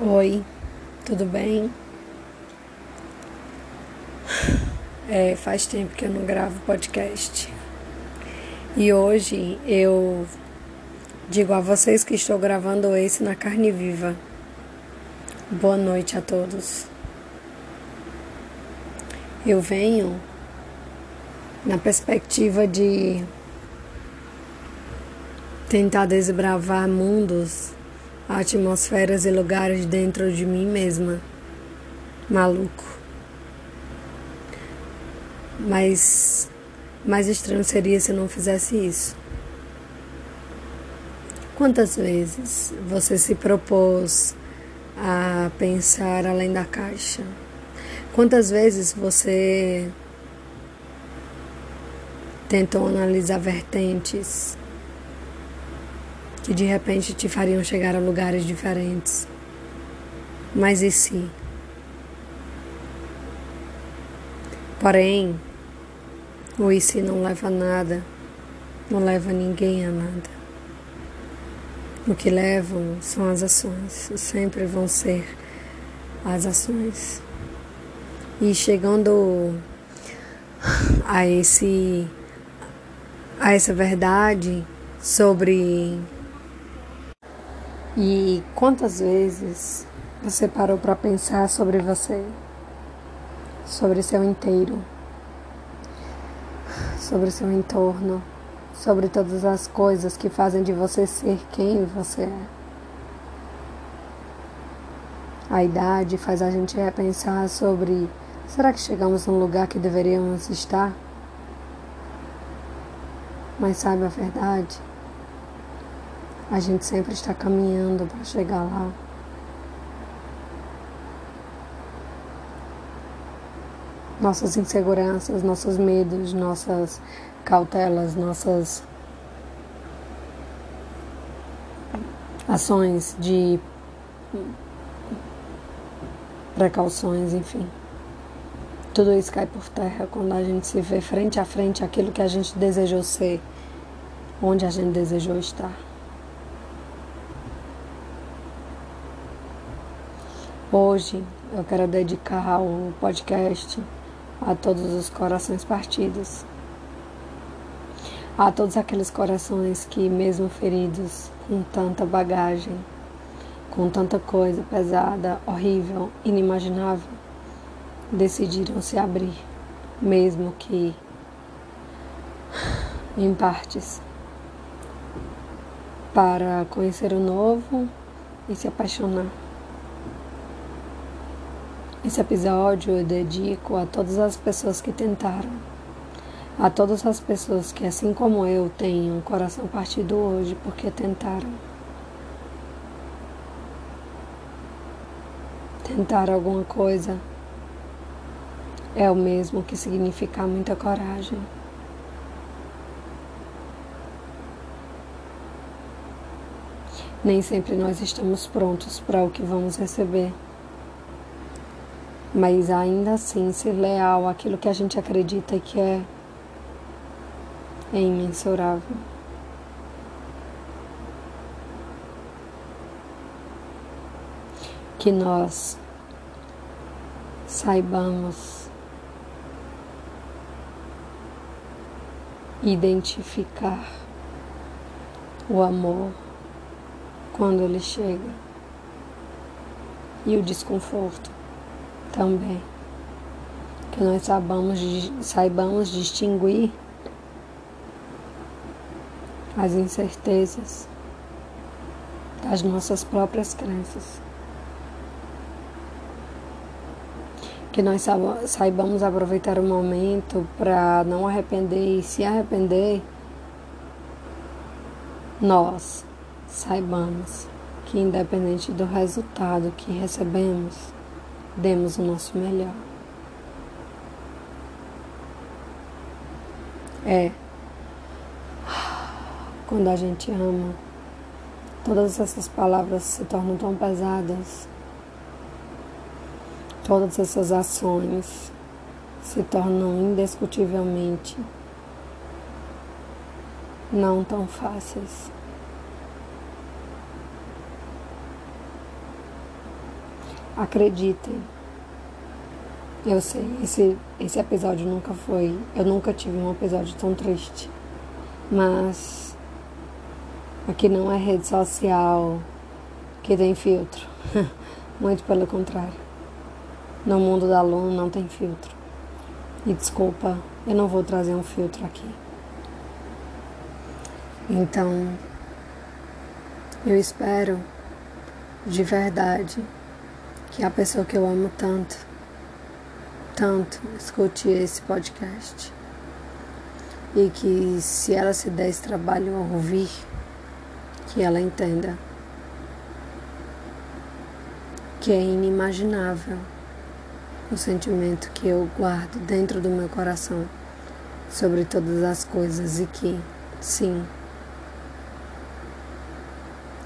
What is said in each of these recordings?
Oi, tudo bem? É, faz tempo que eu não gravo podcast. E hoje eu digo a vocês que estou gravando esse na carne viva. Boa noite a todos. Eu venho na perspectiva de tentar desbravar mundos atmosferas e lugares dentro de mim mesma. Maluco. Mas mais estranho seria se não fizesse isso. Quantas vezes você se propôs a pensar além da caixa? Quantas vezes você tentou analisar vertentes que de repente te fariam chegar a lugares diferentes. Mas e se? Porém, o e se não leva a nada, não leva ninguém a nada. O que levam são as ações, sempre vão ser as ações. E chegando a esse a essa verdade sobre e quantas vezes você parou para pensar sobre você, sobre seu inteiro, sobre seu entorno, sobre todas as coisas que fazem de você ser quem você é? A idade faz a gente repensar sobre: será que chegamos num lugar que deveríamos estar? Mas sabe a verdade? A gente sempre está caminhando para chegar lá. Nossas inseguranças, nossos medos, nossas cautelas, nossas ações de precauções, enfim. Tudo isso cai por terra quando a gente se vê frente a frente aquilo que a gente desejou ser, onde a gente desejou estar. Hoje eu quero dedicar o podcast a todos os corações partidos, a todos aqueles corações que, mesmo feridos, com tanta bagagem, com tanta coisa pesada, horrível, inimaginável, decidiram se abrir, mesmo que em partes, para conhecer o novo e se apaixonar. Esse episódio eu dedico a todas as pessoas que tentaram, a todas as pessoas que, assim como eu, têm um coração partido hoje porque tentaram. Tentar alguma coisa é o mesmo que significar muita coragem. Nem sempre nós estamos prontos para o que vamos receber mas ainda assim ser leal àquilo que a gente acredita que é, é imensurável. Que nós saibamos identificar o amor quando ele chega e o desconforto também. Que nós saibamos, saibamos distinguir as incertezas das nossas próprias crenças. Que nós saibamos aproveitar o momento para não arrepender e se arrepender, nós saibamos que, independente do resultado que recebemos, demos o nosso melhor. É. Quando a gente ama, todas essas palavras se tornam tão pesadas. Todas essas ações se tornam indiscutivelmente não tão fáceis. Acreditem. Eu sei, esse, esse episódio nunca foi. Eu nunca tive um episódio tão triste. Mas aqui não é rede social que tem filtro. Muito pelo contrário. No mundo da Luna não tem filtro. E desculpa, eu não vou trazer um filtro aqui. Então, eu espero de verdade que a pessoa que eu amo tanto, tanto, escute esse podcast. E que se ela se der esse trabalho a ouvir, que ela entenda que é inimaginável o sentimento que eu guardo dentro do meu coração sobre todas as coisas e que, sim,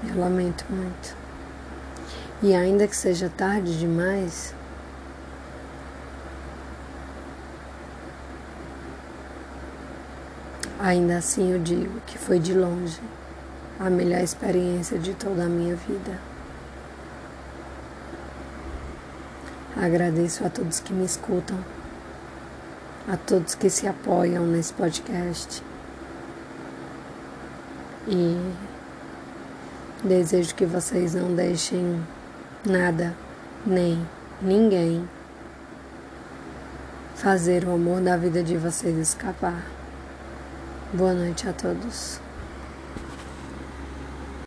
eu lamento muito. E ainda que seja tarde demais, ainda assim eu digo que foi de longe a melhor experiência de toda a minha vida. Agradeço a todos que me escutam, a todos que se apoiam nesse podcast. E desejo que vocês não deixem nada, nem ninguém fazer o amor da vida de vocês escapar. Boa noite a todos.